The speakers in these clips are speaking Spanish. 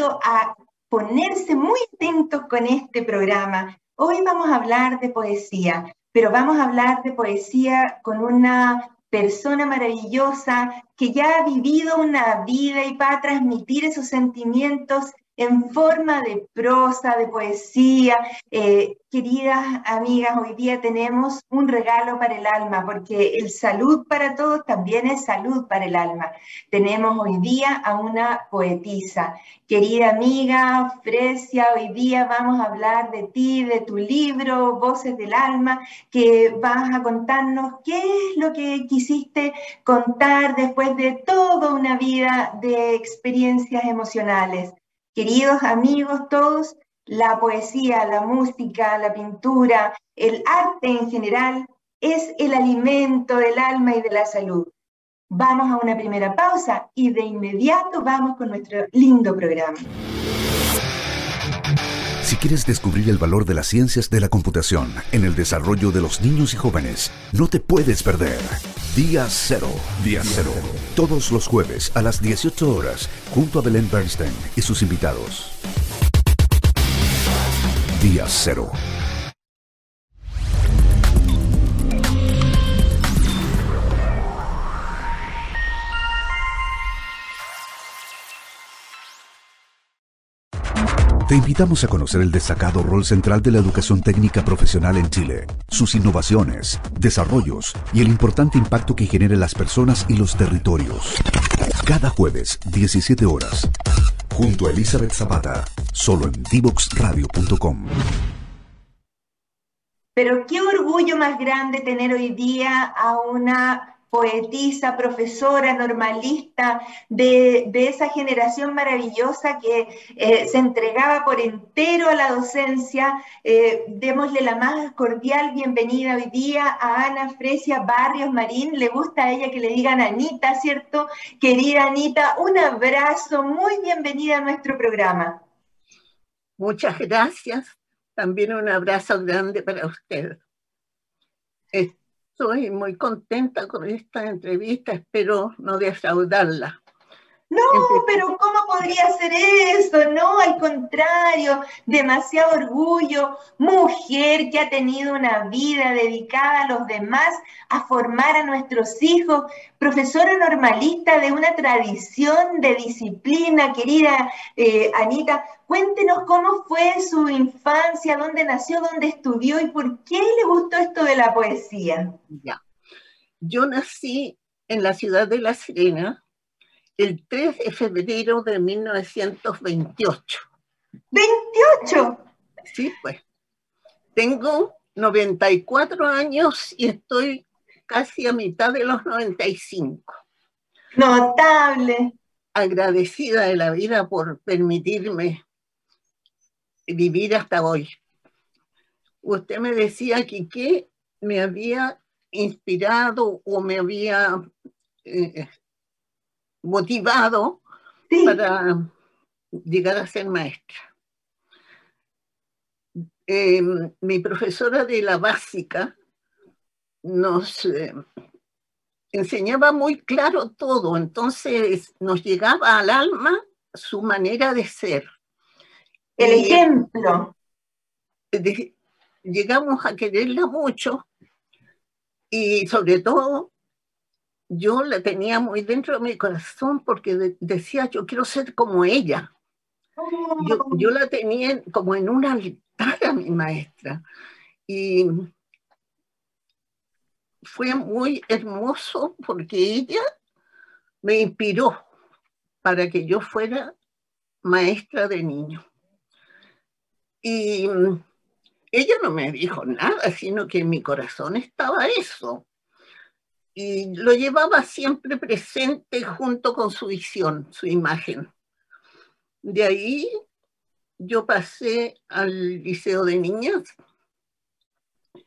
A ponerse muy atentos con este programa. Hoy vamos a hablar de poesía, pero vamos a hablar de poesía con una persona maravillosa que ya ha vivido una vida y va a transmitir esos sentimientos en forma de prosa, de poesía. Eh, queridas amigas, hoy día tenemos un regalo para el alma, porque el salud para todos también es salud para el alma. Tenemos hoy día a una poetisa. Querida amiga Fresia, hoy día vamos a hablar de ti, de tu libro, Voces del Alma, que vas a contarnos qué es lo que quisiste contar después de toda una vida de experiencias emocionales. Queridos amigos todos, la poesía, la música, la pintura, el arte en general es el alimento del alma y de la salud. Vamos a una primera pausa y de inmediato vamos con nuestro lindo programa. Si quieres descubrir el valor de las ciencias de la computación en el desarrollo de los niños y jóvenes, no te puedes perder. Día Cero. Día Cero. Todos los jueves a las 18 horas, junto a Belén Bernstein y sus invitados. Día Cero. Te invitamos a conocer el destacado rol central de la educación técnica profesional en Chile, sus innovaciones, desarrollos y el importante impacto que genera en las personas y los territorios. Cada jueves, 17 horas, junto a Elizabeth Zapata, solo en divoxradio.com. Pero qué orgullo más grande tener hoy día a una poetisa, profesora, normalista de, esa generación maravillosa que eh, se entregaba por entero a la docencia. Eh, démosle la más cordial bienvenida hoy día a Ana Fresia Barrios Marín. Le gusta a ella que le digan Anita, ¿cierto? Querida Anita, un abrazo, muy bienvenida a nuestro programa. Muchas gracias. También un abrazo grande para usted. Estoy muy contenta con esta entrevista, espero no defraudarla. No, pero ¿cómo podría ser eso? No, al contrario, demasiado orgullo. Mujer que ha tenido una vida dedicada a los demás, a formar a nuestros hijos. Profesora normalista de una tradición de disciplina, querida eh, Anita. Cuéntenos cómo fue su infancia, dónde nació, dónde estudió y por qué le gustó esto de la poesía. Ya. Yo nací en la ciudad de La Serena, el 3 de febrero de 1928. ¿28? Sí, pues. Tengo 94 años y estoy casi a mitad de los 95. Notable. Agradecida de la vida por permitirme vivir hasta hoy. Usted me decía que qué me había inspirado o me había eh, motivado para llegar a ser maestra. Em, mi profesora de la básica nos eh, enseñaba muy claro todo, entonces nos llegaba al alma su manera de ser. El ejemplo. llegamos a quererla mucho y sobre todo yo la tenía muy dentro de mi corazón porque decía, yo quiero ser como ella. Yo, oh. yo, la tenía como en un altar a mi maestra. Y fue muy hermoso porque ella me inspiró para que yo fuera maestra de niño. Y ella no me dijo nada, sino que en mi corazón estaba eso y lo llevaba siempre presente junto con su visión, su imagen. De ahí yo pasé al Liceo de Niñas.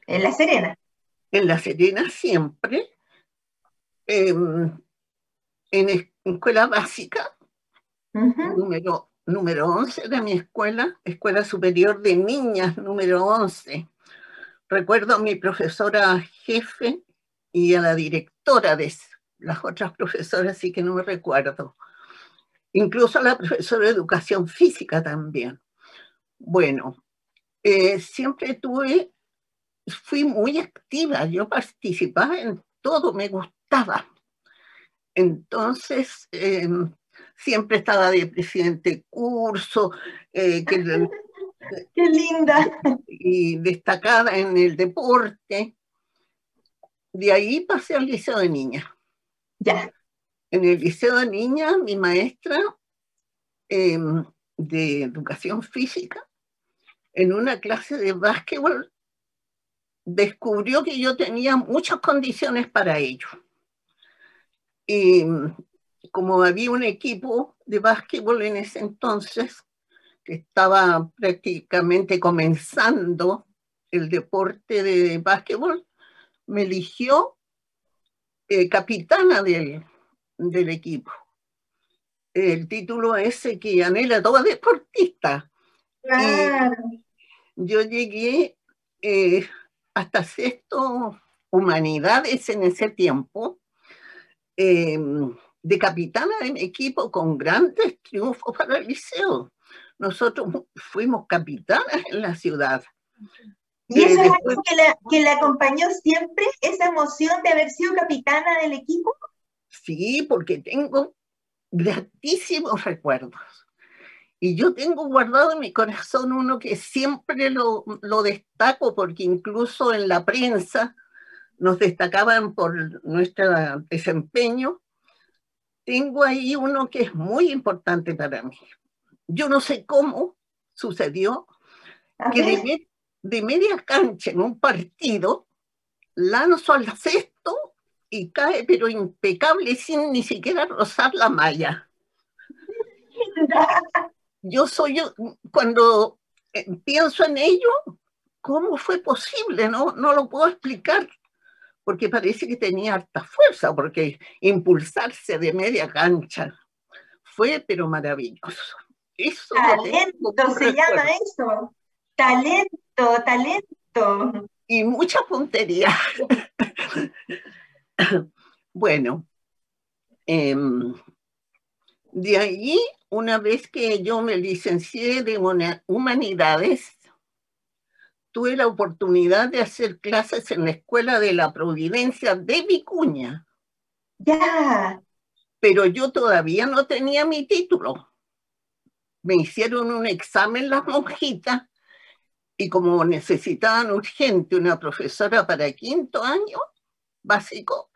¿En La Serena? En La Serena siempre. Em, en escuela básica, número, número 11 de mi escuela, Escuela Superior de Niñas, número 11. Recuerdo a mi profesora jefe, y a la directora de las otras profesoras, sí que no me recuerdo. incluso la profesora de educación física también. Bueno, eh, siempre tuve, fui muy activa, yo participaba en todo, me gustaba. Entonces, em, siempre estaba de presidente curso, eh, que, ¡Qué linda! Y destacada en el deporte. De ahí pasé al liceo de niñas. Ya. En el liceo de niñas, mi maestra em, de educación física, en una clase de básquetbol, descubrió que yo tenía muchas condiciones para ello. Y como había un equipo de básquetbol en ese entonces, que estaba prácticamente comenzando el deporte de básquetbol, me eligió eh, capitana del, del, equipo. El título ese que anhela toda deportista. yo llegué eh, hasta sexto humanidades en ese tiempo, em, de capitana de mi equipo con grandes triunfos para el liceo nosotros fuimos capitanas en la ciudad. ¿Y eso es algo que le, acompañó siempre, esa emoción de haber sido capitana del equipo? Sí, porque tengo gratísimos recuerdos. Y yo tengo guardado en mi corazón uno que siempre lo, lo destaco, porque incluso en la prensa nos destacaban por nuestro desempeño. Tengo ahí uno que es muy importante para mí yo no sé cómo sucedió que de, media cancha en un partido lanzo al cesto y cae, pero impecable, sin ni siquiera rozar la malla. Yo soy, cuando eh, pienso en ello, ¿cómo fue posible? No, no lo puedo explicar, porque parece que tenía harta fuerza, porque impulsarse de media cancha fue, pero maravilloso talento se llama eso. Talento, talento. Y mucha puntería. bueno, em, de ahí, una vez que yo me licencié de humanidades, tuve la oportunidad de hacer clases en la Escuela de la Providencia de Vicuña. Ya. Pero yo todavía no tenía mi título me hicieron un examen las monjitas y como necesitaban urgente una profesora para quinto año básico,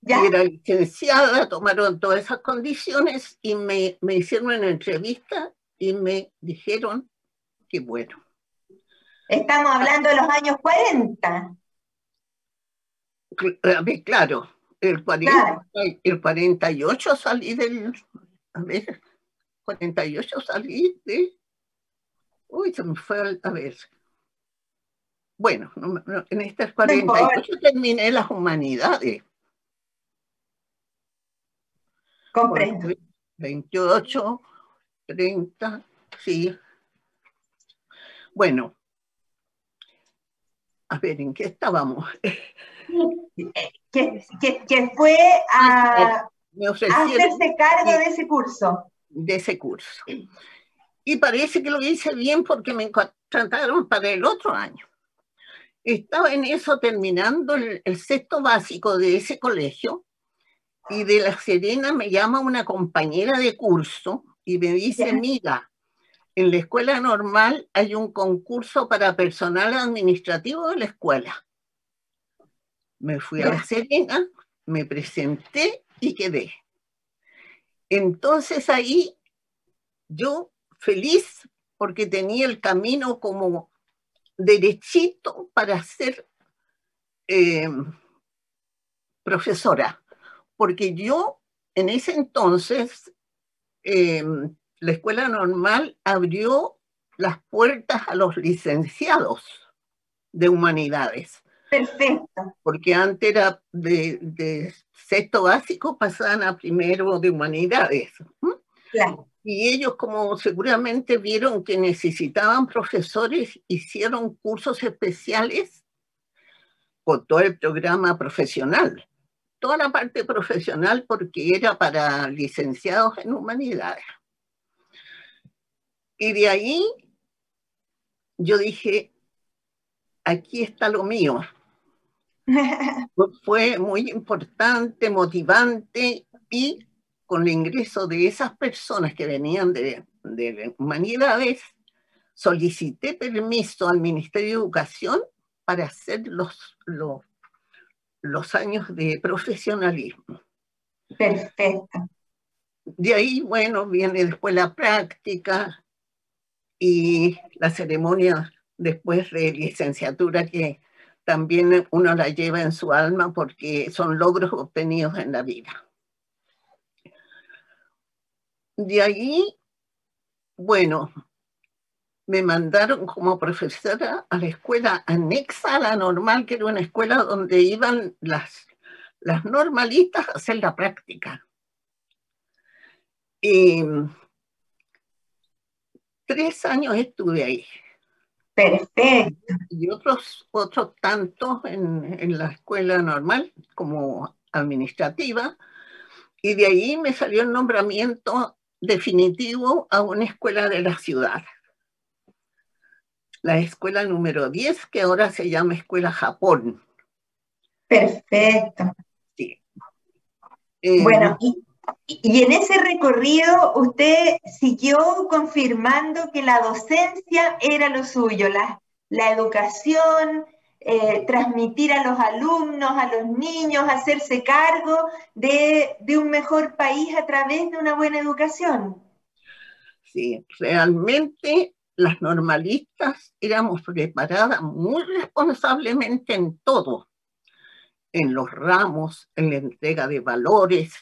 ya. era licenciada, tomaron todas esas condiciones y me, me hicieron una entrevista y me dijeron que bueno. Estamos hablando de los años 40. Claro, el, 40, el 48 salí del... A ver, 48 salí de... Uy, se me fue a ver. Bueno, en estas 48 terminé las humanidades. Comprendo. 28, 30, sí. Bueno, a ver, ¿en qué estábamos? que, que, fue a, a hacerse cargo de ese curso de ese curso. Y parece que lo hice bien porque me contrataron para el otro año. Estaba en eso terminando el, sexto básico de ese colegio y de La Serena me llama una compañera de curso y me dice, mira, en la escuela normal hay un concurso para personal administrativo de la escuela. Me fui a La Serena, me presenté y quedé. Entonces ahí yo feliz porque tenía el camino como derechito para ser eh, profesora, porque yo en ese entonces eh, la escuela normal abrió las puertas a los licenciados de humanidades. Perfecto. Porque antes era de, sexto básico, pasaban a primero de humanidades. Claro. Y ellos, como seguramente vieron que necesitaban profesores, hicieron cursos especiales con todo el programa profesional. toda la parte profesional porque era para licenciados en humanidades. Y de ahí yo dije, aquí está lo mío. Fue muy importante, motivante y con el ingreso de esas personas que venían de, de humanidades, solicité permiso al Ministerio de Educación para hacer los, los, los años de profesionalismo. Perfecto. De ahí, bueno, viene después la práctica y la ceremonia después de licenciatura que también uno la lleva en su alma porque son logros obtenidos en la vida. De ahí, bueno, me mandaron como profesora a la escuela anexa a la normal, que era una escuela donde iban las, las normalistas a hacer la práctica. Y tres años estuve ahí. Perfecto. Y otros, otros tantos en, en la escuela normal como administrativa. Y de ahí me salió el nombramiento definitivo a una escuela de la ciudad. La escuela número 10, que ahora se llama Escuela Japón. Perfecto. Sí. Eh, bueno, y, y, en ese recorrido usted siguió confirmando que la docencia era lo suyo, la, la educación, eh, transmitir a los alumnos, a los niños, hacerse cargo de, de, un mejor país a través de una buena educación. Sí, realmente las normalistas éramos preparadas muy responsablemente en todo, en los ramos, en la entrega de valores,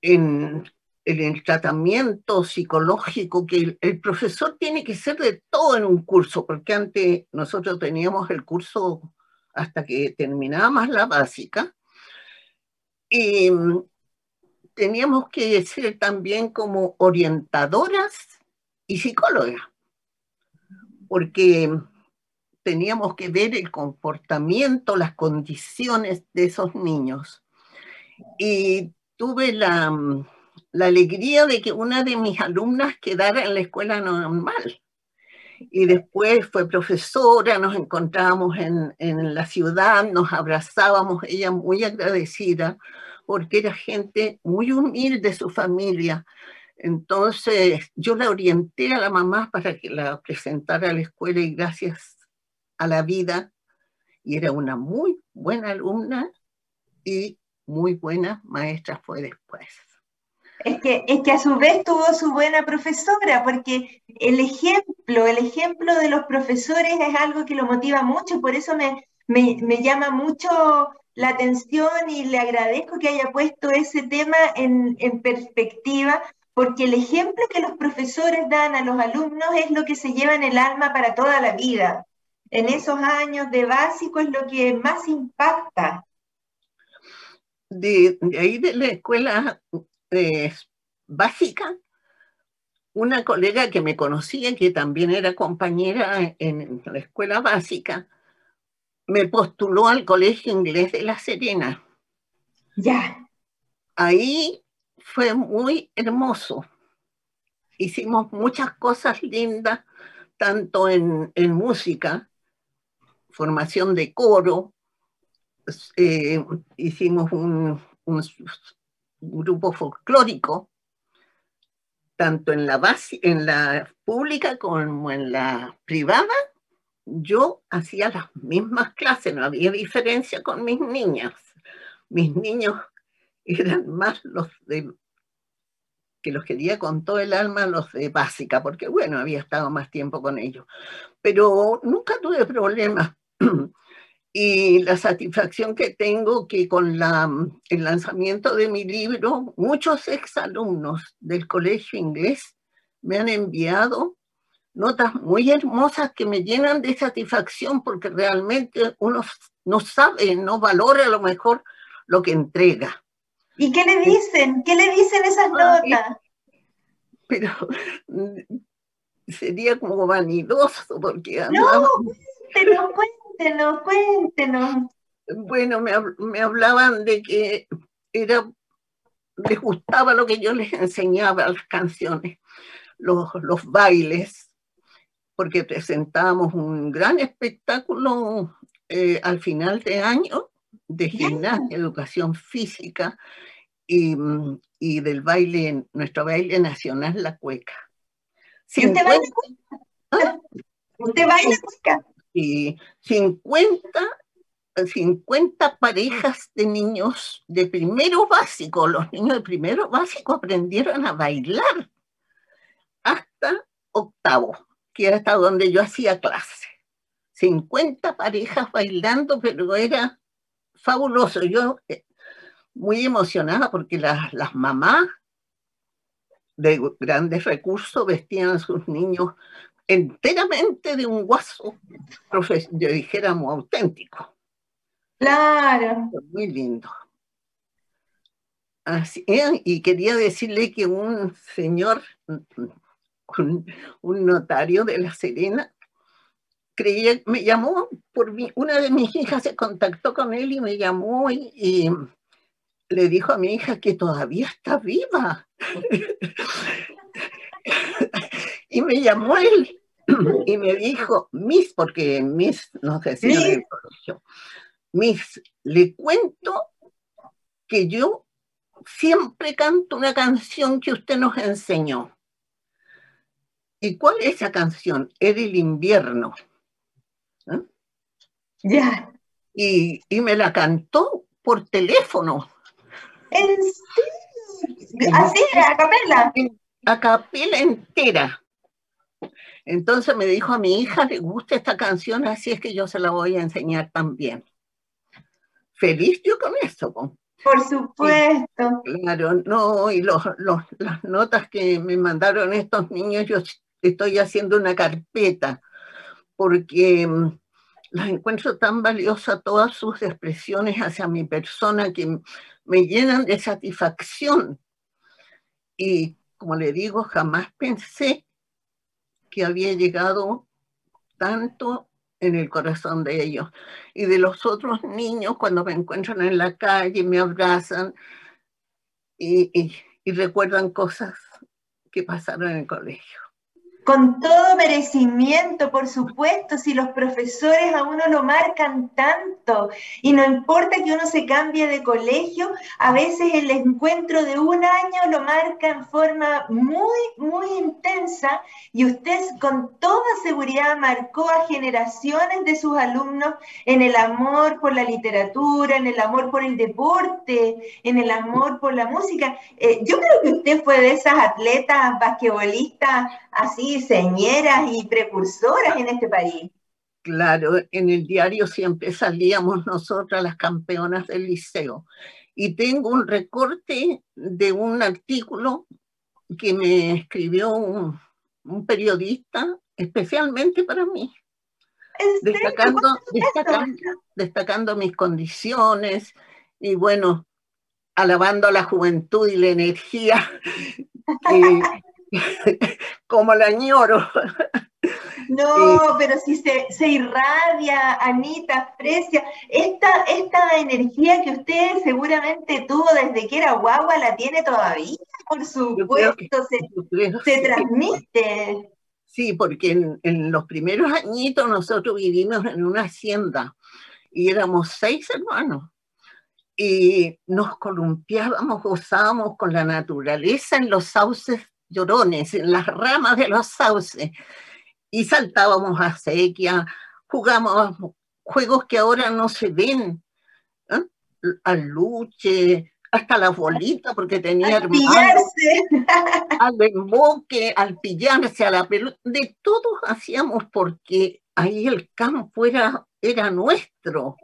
en, en el tratamiento psicológico, que el, el, profesor tiene que ser de todo en un curso, porque antes nosotros teníamos el curso hasta que terminábamos la básica, y teníamos que ser también como orientadoras y psicólogas porque teníamos que ver el comportamiento, las condiciones de esos niños. Y tuve la, la alegría de que una de mis alumnas quedara en la escuela normal. Y después fue profesora, nos encontrábamos en, en la ciudad, nos abrazábamos, ella muy agradecida, porque era gente muy humilde, su familia, entonces yo la orienté a la mamá para que la presentara a la escuela y gracias a la vida, y era una muy buena alumna y muy buena maestra fue después. Es que, es que a su vez tuvo su buena profesora, porque el ejemplo, el ejemplo de los profesores es algo que lo motiva mucho, por eso me, me, me llama mucho la atención y le agradezco que haya puesto ese tema en, en perspectiva, porque el ejemplo que los profesores dan a los alumnos es lo que se lleva en el alma para toda la vida. En esos años de básico es lo que más impacta. De, de ahí de la escuela básica, una colega que me conocía, que también era compañera en la escuela básica, me postuló al Colegio Inglés de La Serena. Ya. Ahí fue muy hermoso. Hicimos muchas cosas lindas, tanto en, en música, formación de coro, eh, hicimos un, un, grupo folclórico, tanto en la, base, en la pública como en la privada. Yo hacía las mismas clases, no había diferencia con mis niñas. Mis niños eran más los de que los quería con todo el alma los de básica, porque bueno, había estado más tiempo con ellos. Pero nunca tuve problemas. y la satisfacción que tengo que con la, el lanzamiento de mi libro, muchos exalumnos del colegio inglés me han enviado notas muy hermosas que me llenan de satisfacción porque realmente uno no sabe, no valora a lo mejor lo que entrega. ¿Y qué le dicen? ¿Qué le dicen esas notas? Pero sería como vanidoso porque No, cuéntenos, cuéntenos, cuéntenos. Bueno, me, hablaban de que era, les gustaba lo que yo les enseñaba, las canciones, los, los bailes, porque presentábamos un gran espectáculo eh, al final de año de gimnasia, educación física y, y, del baile, nuestro baile nacional, la cueca. ¿Usted baila cueca? ¿Usted baila cueca? Y 50, 50 parejas de niños de primero básico, los niños de primero básico aprendieron a bailar hasta octavo, que era hasta donde yo hacía clase. 50 parejas bailando, pero era fabuloso. Yo eh, muy emocionada porque las, las mamás de grandes recursos vestían a sus niños enteramente de un guaso, yo dijéramos, auténtico. Claro. Muy lindo. Así, eh, y quería decirle que un señor, un, un, notario de La Serena, creía, me llamó, por mi, una de mis hijas se contactó con él y me llamó y le dijo a mi hija que todavía está viva. y me llamó él y me dijo, Miss, porque Miss no sé si el colegio, Miss, le cuento que yo siempre canto una canción que usted nos enseñó. ¿Y cuál es esa canción? Era el invierno. ¿Eh? Ya. Y, y, me la cantó por teléfono. ¿En serio? Así, a capela. A capela entera. Entonces me dijo a mi hija le gusta esta canción, así es que yo se la voy a enseñar también. Feliz yo con eso. Por supuesto. claro, no, y los, las notas que me mandaron estos niños, yo estoy haciendo una carpeta, porque mm, las encuentro tan valiosas todas sus expresiones hacia mi persona que me llenan de satisfacción. Y como le digo, jamás pensé que había llegado tanto en el corazón de ellos. Y de los otros niños, cuando me encuentran en la calle, me abrazan y, y recuerdan cosas que pasaron en el colegio con todo merecimiento, por supuesto, si los profesores a uno lo marcan tanto y no importa que uno se cambie de colegio, a veces el encuentro de un año lo marca en forma muy, muy intensa y usted con toda seguridad marcó a generaciones de sus alumnos en el amor por la literatura, en el amor por el deporte, en el amor por la música. Eh, yo creo que usted fue de esas atletas basquetbolistas así señeras y precursoras en este país. Claro, en el diario siempre salíamos nosotras las campeonas del liceo. Y tengo un recorte de un artículo que me escribió un, periodista especialmente para mí. Destacando, destacando, destacando mis condiciones y bueno, alabando a la juventud y la energía que, como la añoro. No, pero si se, se, irradia, Anita, Frecia, esta, esta energía que usted seguramente tuvo desde que era guagua, la tiene todavía, por supuesto, se, transmite. Sí, porque en, en, los primeros añitos nosotros vivimos en una hacienda y éramos seis hermanos. Y nos columpiábamos, gozábamos con la naturaleza en los sauces llorones, en las ramas de los sauces, y saltábamos a sequía, jugábamos juegos que ahora no se ven, ¿eh? al luche, hasta la bolita, porque tenía al pillarse. al emboque, al pillarse, a la pelota, de todos hacíamos porque ahí el campo era, era nuestro,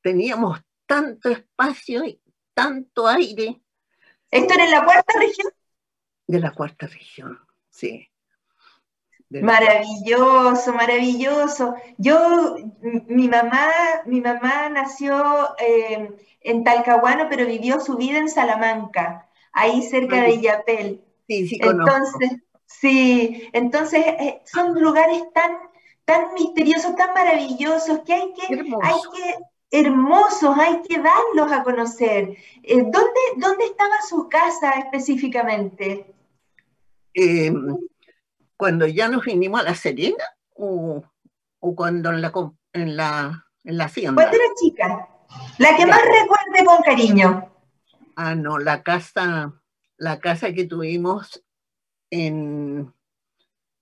teníamos tanto espacio y tanto aire. ¿Esto era en la cuarta región? De la cuarta región, sí. Maravilloso, maravilloso. Yo, mi mamá, mi mamá nació eh, en Talcahuano, pero vivió su vida en Salamanca, ahí cerca de Yapel. Sí, sí, Entonces, sí, entonces eh, son lugares tan, tan misteriosos, tan maravillosos, que hay que, hay que hermosos, hay que darlos a conocer. Eh, ¿dónde, ¿Dónde estaba su casa específicamente? Em, cuando ya nos vinimos a La Serena o, cuando en la, en la, en la hacienda. Cuando era chica, la que más recuerde con cariño. Ah, no, la casa, la casa que tuvimos en,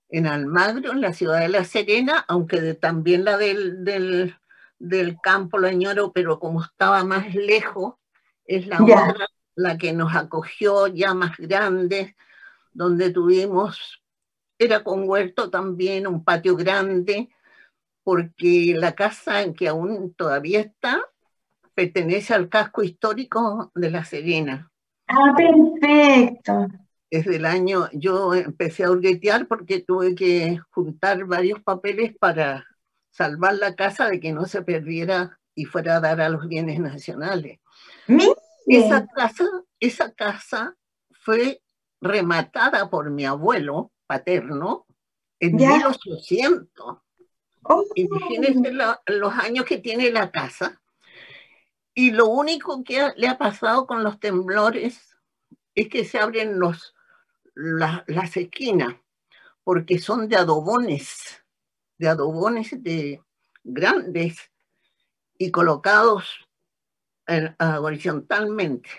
en Almagro, en la ciudad de La Serena, aunque también la del, del, del campo la añoro, pero como estaba más lejos, es la otra, la que nos acogió ya más grande, donde tuvimos, era con huerto también, un patio grande, porque la casa en que aún todavía está pertenece al casco histórico de La Serena. Ah, perfecto. Desde el año, yo empecé a hurguetear porque tuve que juntar varios papeles para salvar la casa de que no se perdiera y fuera a dar a los bienes nacionales. Esa casa, esa casa fue rematada por mi abuelo paterno en 1800. Imagínense los años que tiene la casa. Y lo único que le ha pasado con los temblores es que se abren los, las esquinas, porque son de adobones, de adobones de grandes y colocados horizontalmente,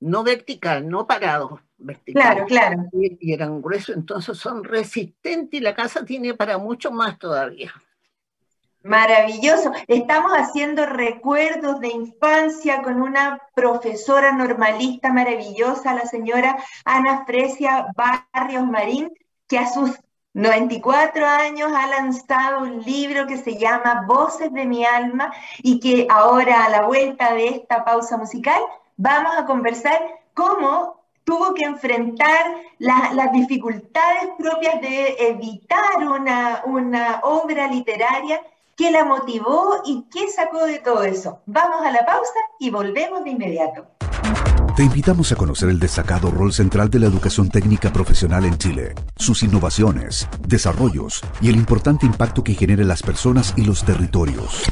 no vertical, no parados, Claro, claro. Y, eran gruesos, entonces son resistentes y la casa tiene para mucho más todavía. Maravilloso. Estamos haciendo recuerdos de infancia con una profesora normalista maravillosa, la señora Ana Fresia Barrios Marín, que a sus 94 años ha lanzado un libro que se llama Voces de mi alma y que ahora a la vuelta de esta pausa musical vamos a conversar cómo tuvo que enfrentar las dificultades propias de evitar una, una obra literaria que la motivó y qué sacó de todo eso. Vamos a la pausa y volvemos de inmediato. Te invitamos a conocer el destacado rol central de la educación técnica profesional en Chile, sus innovaciones, desarrollos y el importante impacto que genera en las personas y los territorios.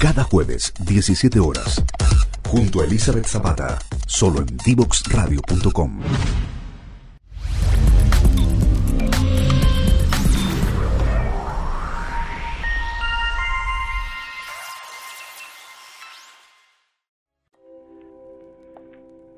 Cada jueves, 17 horas, junto a Elizabeth Zapata, solo en divoxradio.com.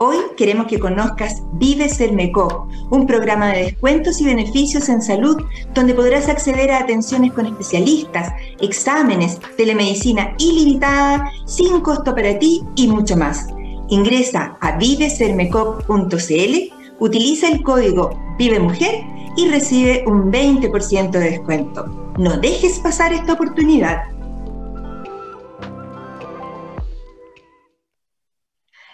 Hoy queremos que conozcas Vive Sermecop, un programa de descuentos y beneficios en salud donde podrás acceder a atenciones con especialistas, exámenes, telemedicina ilimitada, sin costo para ti y mucho más. Ingresa a vivesermecop.cl, utiliza el código Vive Mujer y recibe un 20% de descuento. No dejes pasar esta oportunidad.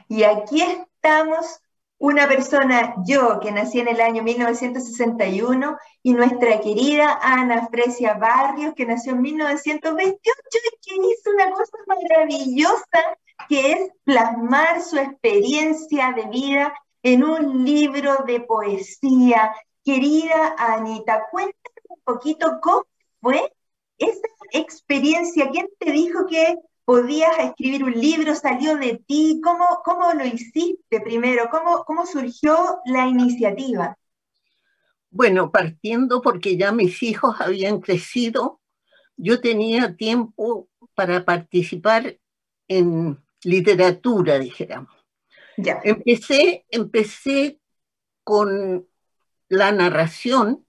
Y aquí estamos una persona, yo, que nací en el año 1961, y nuestra querida Ana Fresia Barrios, que nació en 1928 y que hizo una cosa maravillosa, que es plasmar su experiencia de vida en un libro de poesía. Querida Anita, cuéntame un poquito cómo fue esa experiencia. ¿Quién te dijo que podías escribir un libro, salió de ti, ¿cómo, cómo lo hiciste primero? ¿Cómo, ¿Cómo surgió la iniciativa? Bueno, partiendo porque ya mis hijos habían crecido, yo tenía tiempo para participar en literatura, dijéramos. Ya. Empecé, empecé con la narración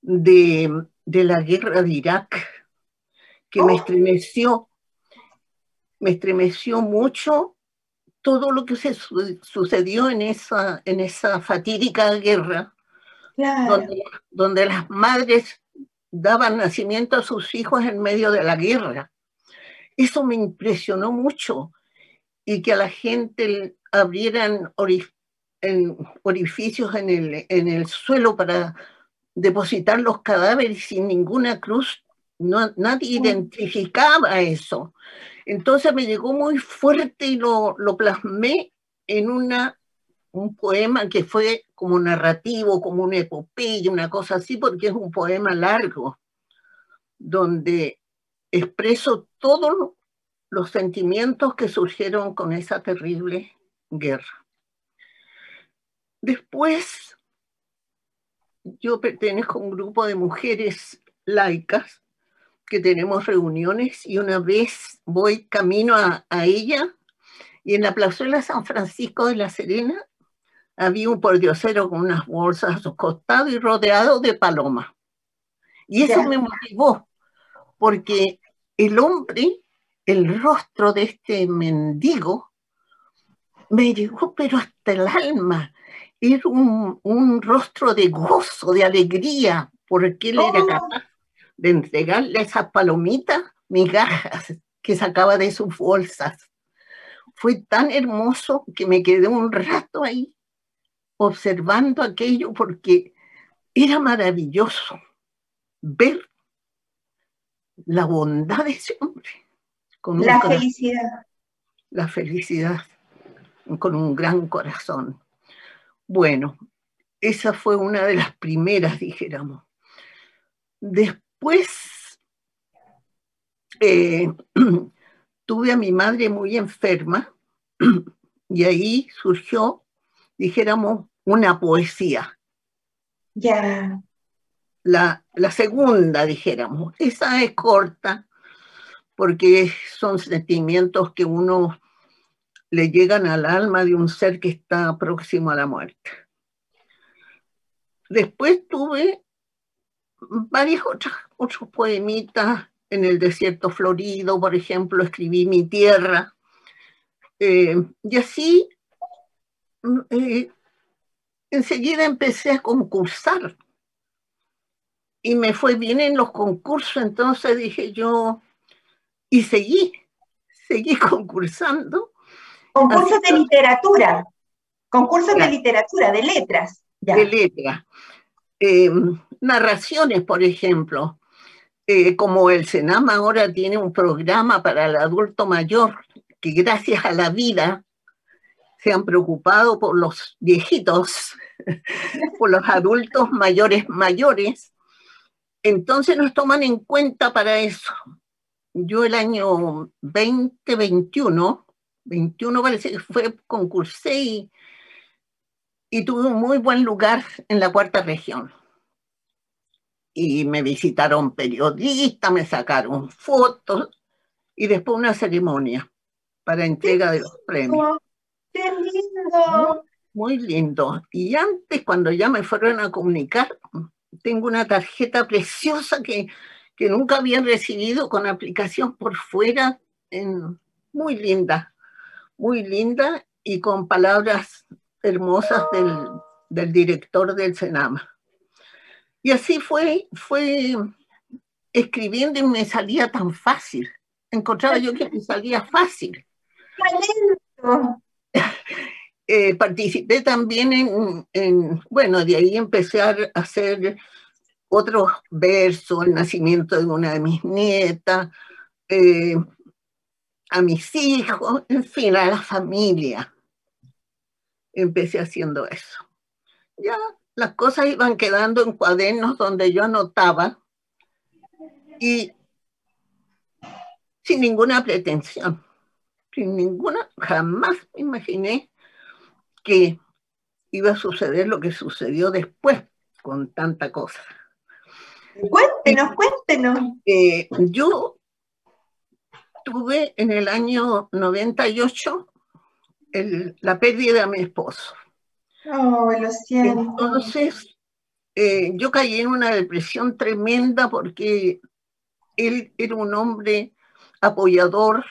de, la guerra de Irak, que me oh. estremeció me estremeció mucho todo lo que se sucedió en esa, en esa fatídica guerra, donde, las madres daban nacimiento a sus hijos en medio de la guerra. Eso me impresionó mucho y que a la gente abrieran orificios en el, en el suelo para depositar los cadáveres sin ninguna cruz No, nadie identificaba eso. Entonces me llegó muy fuerte y lo, plasmé en una, un poema que fue como narrativo, como una epopeya, una cosa así, porque es un poema largo, donde expreso todos los sentimientos que surgieron con esa terrible guerra. Después, yo pertenezco a un grupo de mujeres laicas que tenemos reuniones y una vez voy camino a, ella y en la plazuela San Francisco de la Serena había un pordiosero con unas bolsas a su costado y rodeado de palomas. Y eso me motivó, porque el hombre, el rostro de este mendigo, me llegó pero hasta el alma. Era un, un rostro de gozo, de alegría, porque él era oh. capaz de entregarle esas palomitas, migajas que sacaba de sus bolsas. Fue tan hermoso que me quedé un rato ahí observando aquello porque era maravilloso ver la bondad de ese hombre. Con la felicidad. La felicidad, con un gran corazón. Bueno, esa fue una de las primeras, dijéramos. Después eh, tuve a mi madre muy enferma y ahí surgió, dijéramos, una poesía. Ya. La, la segunda, dijéramos, esa es corta porque son sentimientos que uno le llegan al alma de un ser que está próximo a la muerte. Después tuve varios otros, otros poemitas en el desierto florido, por ejemplo, escribí Mi Tierra. Eh, y así, mm, eh, enseguida empecé a concursar. Y me fue bien en los concursos, entonces dije yo, y seguí, seguí concursando Concursos de literatura. Concursos de literatura, de letras. De letras. Em, narraciones, por ejemplo. Eh, como el Senama ahora tiene un programa para el adulto mayor, que gracias a la vida se han preocupado por los viejitos, por los adultos mayores mayores, entonces nos toman en cuenta para eso. Yo el año 2021 21 parece que fue, concursé y, y tuve un muy buen lugar en la cuarta región. Y me visitaron periodistas, me sacaron fotos y después una ceremonia para entrega de los premios. ¡Qué lindo! Muy, lindo. Y antes, cuando ya me fueron a comunicar, tengo una tarjeta preciosa que, que nunca habían recibido con aplicación por fuera, en, muy linda muy linda y con palabras hermosas del, director del Senama. Y así fue, fue escribiendo y me salía tan fácil. Encontraba yo que me salía fácil. Eh, participé también en, bueno, de ahí empecé a hacer otros versos, el nacimiento de una de mis nietas, eh, a mis hijos, en fin, a la familia. Empecé haciendo eso. Ya las cosas iban quedando en cuadernos donde yo anotaba y sin ninguna pretensión, sin ninguna, jamás me imaginé que iba a suceder lo que sucedió después con tanta cosa. Cuéntenos, cuéntenos. Eh, yo tuve en el año 98 la pérdida de mi esposo. Oh, lo siento. Entonces, eh, yo caí en una depresión tremenda porque él era un hombre apoyador,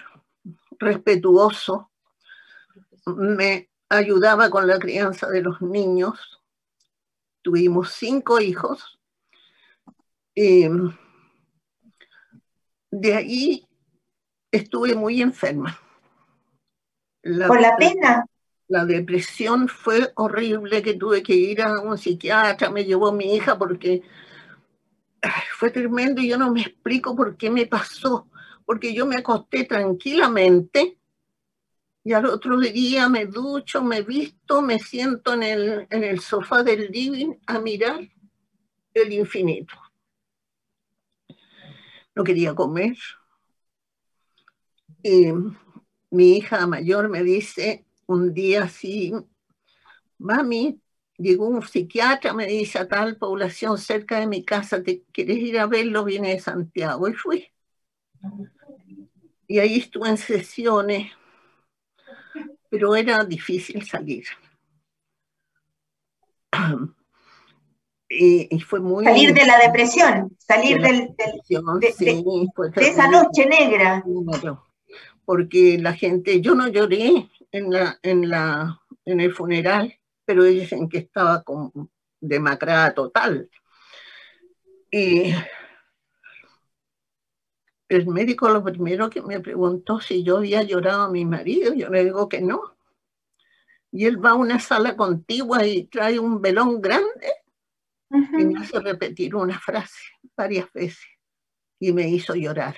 respetuoso, me ayudaba con la crianza de los niños. Tuvimos cinco hijos. de ahí estuve muy enferma. ¿Por la pena? La depresión fue horrible, que tuve que ir a un psiquiatra, me llevó mi hija porque fue tremendo y yo no me explico por qué me pasó, porque yo me acosté tranquilamente y al otro día me ducho, me visto, me siento en el, sofá del living a mirar el infinito. No quería comer. Y mi hija mayor me dice un día así, mami, llegó un psiquiatra, me dice a tal población cerca de mi casa, ¿te quieres ir a verlo? Viene de Santiago. Y fui. Y ahí estuve en sesiones, pero era difícil salir. Y, fue muy... Salir de la depresión, salir del, de, esa noche negra. Porque la gente, yo no lloré en, la, en, la, en el funeral, pero dicen que estaba con demacrada total. Y el médico lo primero que me preguntó si yo había llorado a mi marido, yo le digo que no. Y él va a una sala contigua y trae un velón grande y me hace repetir una frase varias veces y me hizo llorar.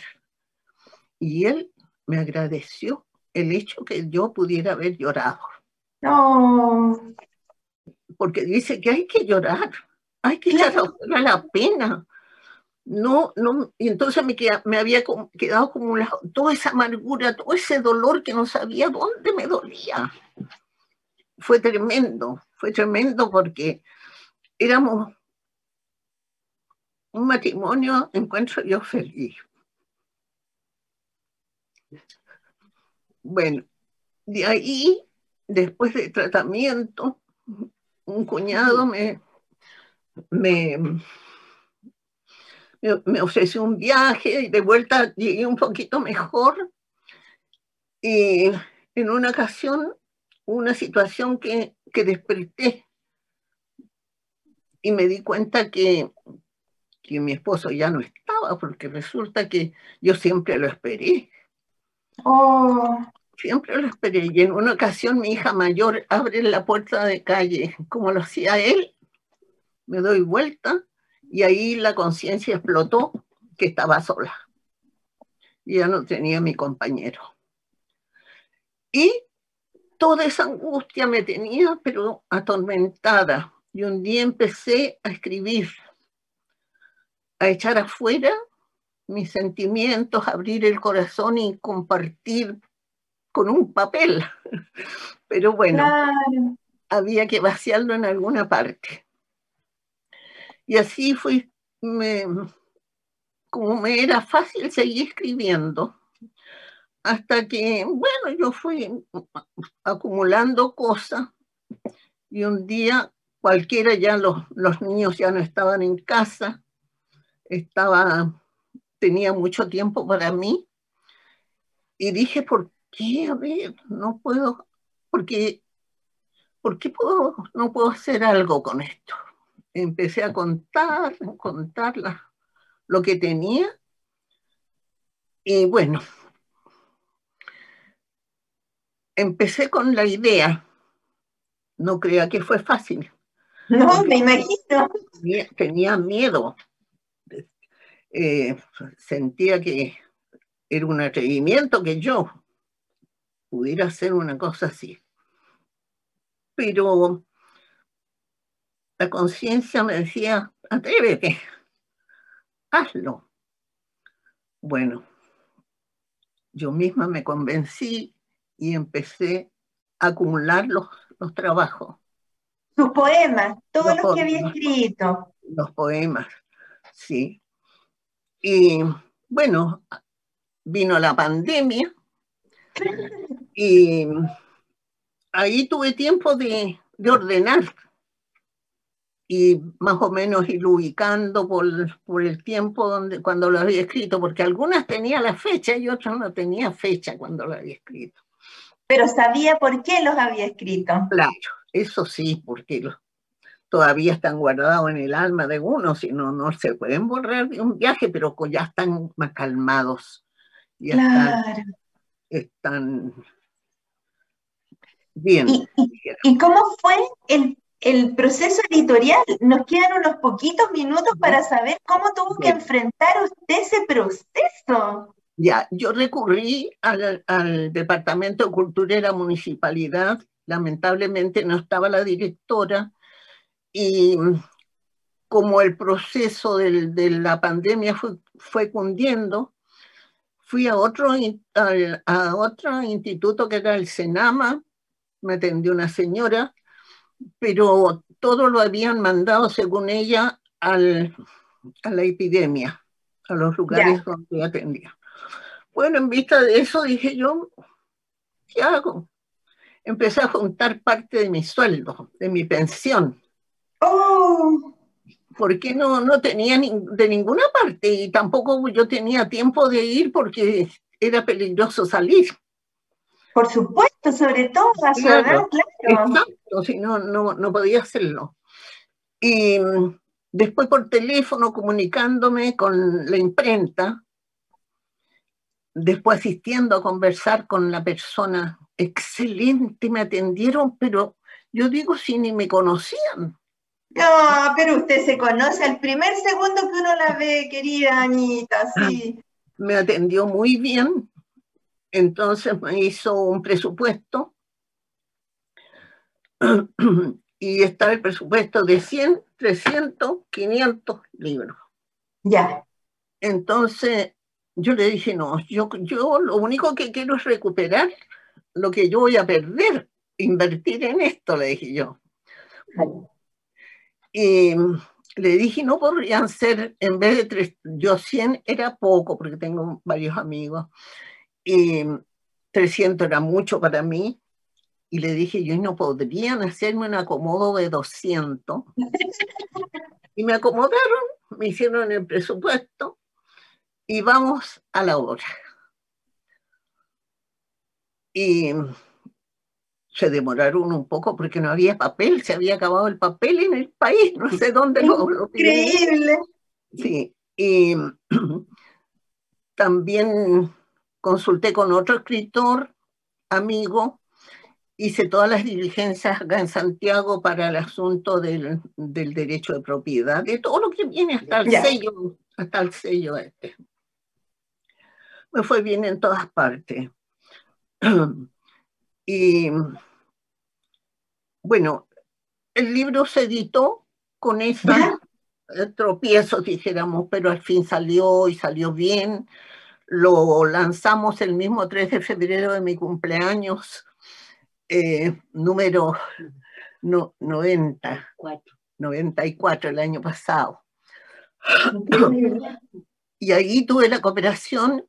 Y él me agradeció el hecho que yo pudiera haber llorado. No. Porque dice que hay que llorar, hay que echar la pena. No, no, y entonces me, me había quedado acumulado toda esa amargura, todo ese dolor que no sabía dónde me dolía. Fue tremendo, fue tremendo porque éramos un matrimonio encuentro yo feliz. Bueno, de ahí, después del tratamiento, un cuñado me, me, me, ofreció un viaje y de vuelta llegué un poquito mejor. Y en una ocasión, una situación que, que desperté y me di cuenta que que mi esposo ya no estaba, porque resulta que yo siempre lo esperé. Oh. Siempre lo esperé. Y en una ocasión mi hija mayor abre la puerta de calle, como lo hacía él, me doy vuelta y ahí la conciencia explotó que estaba sola. Ya no tenía mi compañero. Y toda esa angustia me tenía, pero atormentada. Y un día empecé a escribir a echar afuera mis sentimientos, abrir el corazón y compartir con un papel. Pero bueno, había que vaciarlo en alguna parte. Y así fui, me, como me era fácil, seguir escribiendo. Hasta que, bueno, yo fui acumulando cosas y un día cualquiera ya los, los niños ya no estaban en casa estaba, tenía mucho tiempo para mí y dije, ¿por qué? A ver, no puedo, porque, ¿por qué puedo, no puedo hacer algo con esto? Empecé a contar, a contar lo que tenía y bueno, empecé con la idea. No crea que fue fácil. No, me imagino. tenía miedo, eh, sentía que era un atrevimiento que yo pudiera hacer una cosa así. Pero la conciencia me decía, atrévete, hazlo. Bueno, yo misma me convencí y empecé a acumular los, los trabajos. Sus poemas, todo lo que había escrito. Los poemas, sí. Y bueno, vino la pandemia y ahí tuve tiempo de, ordenar y más o menos ir ubicando por, por, el tiempo donde, cuando lo había escrito, porque algunas tenía la fecha y otras no tenía fecha cuando lo había escrito. Pero sabía por qué los había escrito. Claro, eso sí, porque los, todavía están guardados en el alma de uno, si no, no se pueden borrar de un viaje, pero ya están más calmados. Ya claro. están, bien. ¿Y, cómo fue el el proceso editorial. Nos quedan unos poquitos minutos para saber cómo tuvo que enfrentar usted ese proceso. Ya, yo recurrí al, al Departamento de Cultura de la Municipalidad. Lamentablemente no estaba la directora y como el proceso del, de la pandemia fue, fue cundiendo, fui a otro, a, otro instituto que era el Senama, me atendió una señora, pero todo lo habían mandado, según ella, al, a la epidemia, a los lugares donde atendía. Bueno, en vista de eso dije yo, ¿qué hago? Empecé a juntar parte de mi sueldo, de mi pensión. ¡Oh! porque no, no tenía de ninguna parte y tampoco yo tenía tiempo de ir porque era peligroso salir. Por supuesto, sobre todo a su claro, Exacto, si no, no, no podía hacerlo. Y después por teléfono comunicándome con la imprenta, después asistiendo a conversar con la persona, excelente, me atendieron, pero yo digo si ni me conocían. No, pero usted se conoce al primer segundo que uno la ve, querida Anita, sí. Me atendió muy bien, entonces me hizo un presupuesto y está el presupuesto de 100, 300, 500 libros. Ya. Entonces yo le dije, no, yo, yo lo único que quiero es recuperar lo que yo voy a perder, invertir en esto, le dije yo. Y le dije, no podrían ser, en vez de tres, yo 100 era poco, porque tengo varios amigos, y 300 era mucho para mí. Y le dije, yo no podrían hacerme un acomodo de 200. y me acomodaron, me hicieron el presupuesto y vamos a la hora. Y se demoraron un poco porque no había papel, se había acabado el papel en el país, no sé dónde lo, Increíble. Sí, y también consulté con otro escritor, amigo, hice todas las diligencias acá en Santiago para el asunto del, del derecho de propiedad, de todo lo que viene hasta el sello, hasta el sello este. Me fue bien en todas partes. Y bueno, el libro se editó con ese tropiezo, dijéramos, pero al fin salió y salió bien. Lo lanzamos el mismo 3 de febrero de mi cumpleaños, eh, número no, 90, 94 el año pasado. y ahí tuve la cooperación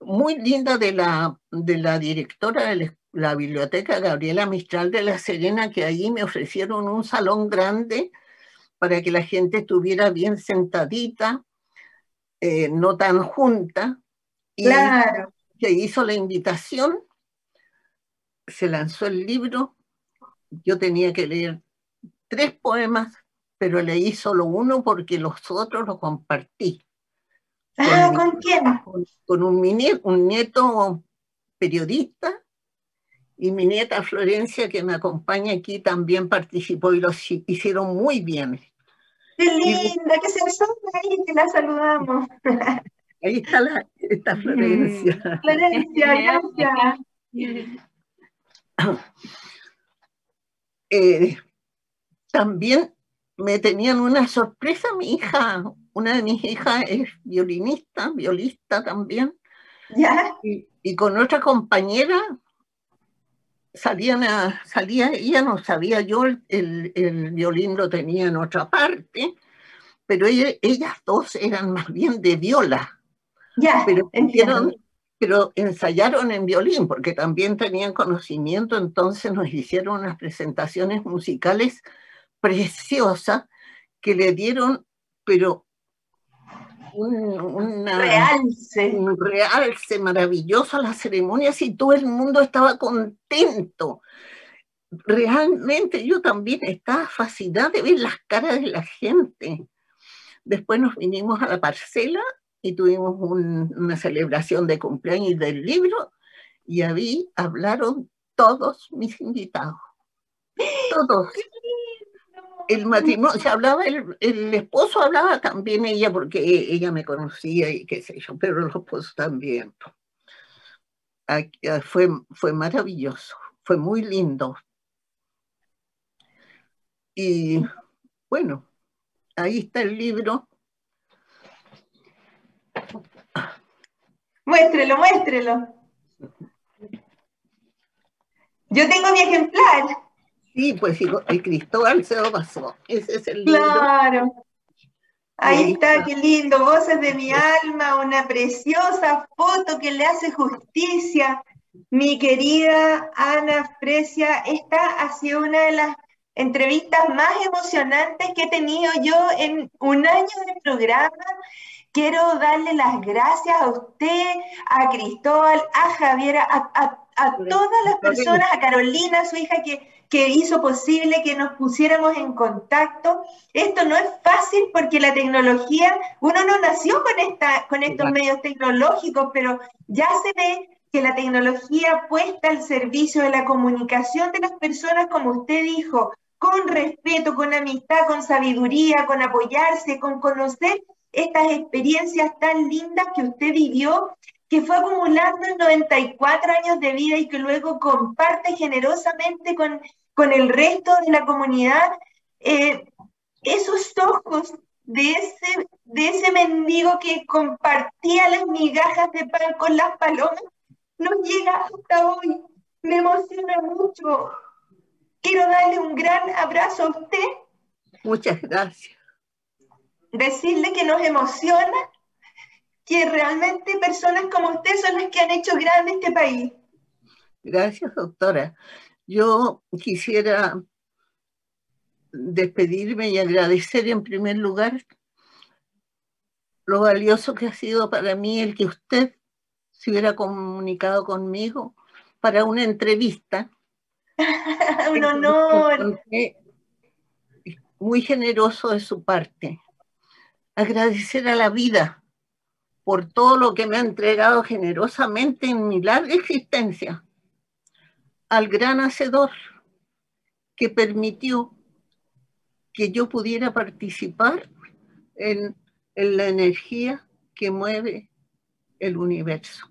muy linda de la, de la directora de la, biblioteca Gabriela Mistral de La Serena, que allí me ofrecieron un salón grande para que la gente estuviera bien sentadita, eh, no tan junta. Y claro. que hizo la invitación, se lanzó el libro, yo tenía que leer tres poemas, pero leí solo uno porque los otros los compartí. Ah, ¿con quién? Con, un, un nieto periodista y mi nieta Florencia, que me acompaña aquí, también participó y lo hicieron muy bien. ¡Qué linda! que se ahí, que la saludamos. Ahí está, la, está Florencia. Mm. Florencia, gracias. Eh, también me tenían una sorpresa mi hija, una de mis hijas es violinista, violista también. ¿Ya? Y, con otra compañera salían a, salía ella, no sabía yo, el, el, violín lo tenía en otra parte, pero ellas dos eran más bien de viola. Ya, pero, pero ensayaron en violín porque también tenían conocimiento, entonces nos hicieron unas presentaciones musicales preciosas que le dieron, pero un, realce. un realce maravilloso a las ceremonias y todo el mundo estaba contento. Realmente yo también estaba fascinada de ver las caras de la gente. Después nos vinimos a la parcela y tuvimos una celebración de cumpleaños del libro y ahí hablaron todos mis invitados. Todos. El matrimonio, se hablaba, el, el, esposo hablaba también ella, porque ella me conocía y qué sé yo, pero los esposos también. Fue, fue maravilloso, fue muy lindo. Y bueno, ahí está el libro. Muéstrelo, muéstrelo. Yo tengo mi ejemplar. Sí, pues el Cristóbal se lo pasó. Ese es el libro. Claro. Ahí está, qué lindo, Voces de mi alma, una preciosa foto que le hace justicia. Mi querida Ana Fresia, esta ha sido una de las entrevistas más emocionantes que he tenido yo en un año de programa. Quiero darle las gracias a usted, a Cristóbal, a Javiera, a, a todas las personas, a Carolina, su hija, que que hizo posible que nos pusiéramos en contacto. Esto no es fácil porque la tecnología, uno no nació con, esta, con estos medios tecnológicos, pero ya se ve que la tecnología puesta al servicio de la comunicación de las personas, como usted dijo, con respeto, con amistad, con sabiduría, con apoyarse, con conocer estas experiencias tan lindas que usted vivió que fue acumulando 94 años de vida y que luego comparte generosamente con, con el resto de la comunidad, eh, esos ojos de ese, de ese mendigo que compartía las migajas de pan con las palomas, nos llega hasta hoy. Me emociona mucho. Quiero darle un gran abrazo a usted. Muchas gracias. Decirle que nos emociona que realmente personas como usted son las que han hecho grande este país. Gracias, doctora. Yo quisiera despedirme y agradecer en primer lugar lo valioso que ha sido para mí el que usted se hubiera comunicado conmigo para una entrevista. Un honor. Muy generoso de su parte. Agradecer a la vida por todo lo que me ha entregado generosamente en mi larga existencia, al gran hacedor que permitió que yo pudiera participar en, en la energía que mueve el universo.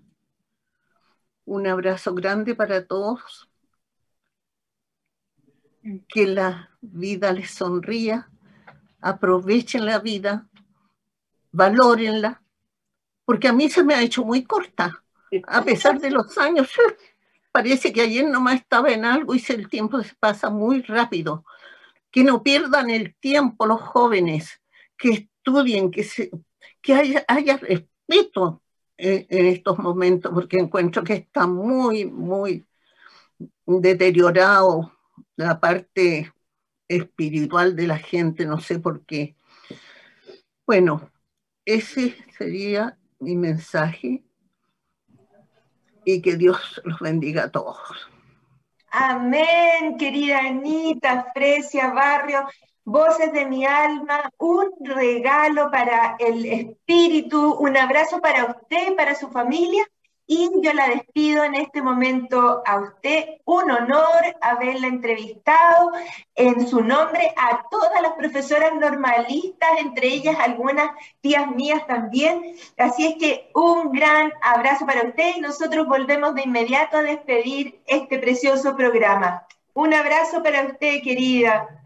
Un abrazo grande para todos. Que la vida les sonría, aprovechen la vida, valórenla porque a mí se me ha hecho muy corta, a pesar de los años. Parece que ayer nomás estaba en algo y el tiempo se pasa muy rápido. Que no pierdan el tiempo los jóvenes, que estudien, que, se, que haya, haya respeto en, en estos momentos, porque encuentro que está muy, muy deteriorado la parte espiritual de la gente, no sé por qué. Bueno, ese sería mi mensaje y que Dios los bendiga a todos. Amén, querida Anita, Fresia, Barrio, voces de mi alma, un regalo para el espíritu, un abrazo para usted, para su familia y yo la despido en este momento a usted. Un honor haberla entrevistado en su nombre a todas las profesoras normalistas, entre ellas algunas tías mías también. Así es que un gran abrazo para usted y nosotros volvemos de inmediato a despedir este precioso programa. Un abrazo para usted, querida.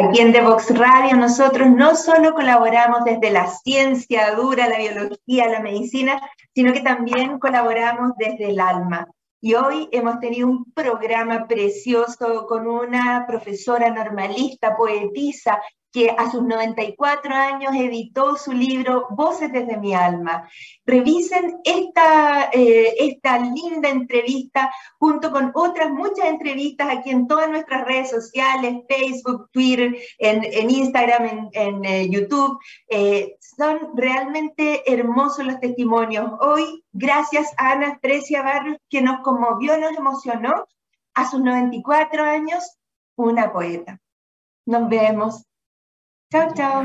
Aquí en Devox Radio nosotros no solo colaboramos desde la ciencia dura, la biología, la medicina, sino que también colaboramos desde el alma. Y hoy hemos tenido un programa precioso con una profesora normalista, poetisa, que a sus 94 años editó su libro Voces desde mi alma. Revisen esta, eh, esta linda entrevista junto con otras muchas entrevistas aquí en todas nuestras redes sociales, Facebook, Twitter, en, Instagram, en, eh, YouTube. Eh, son realmente hermosos los testimonios. Hoy, gracias a Ana Precia Barrios, que nos conmovió, nos emocionó, a sus 94 años, una poeta. Nos vemos. Chao, chao.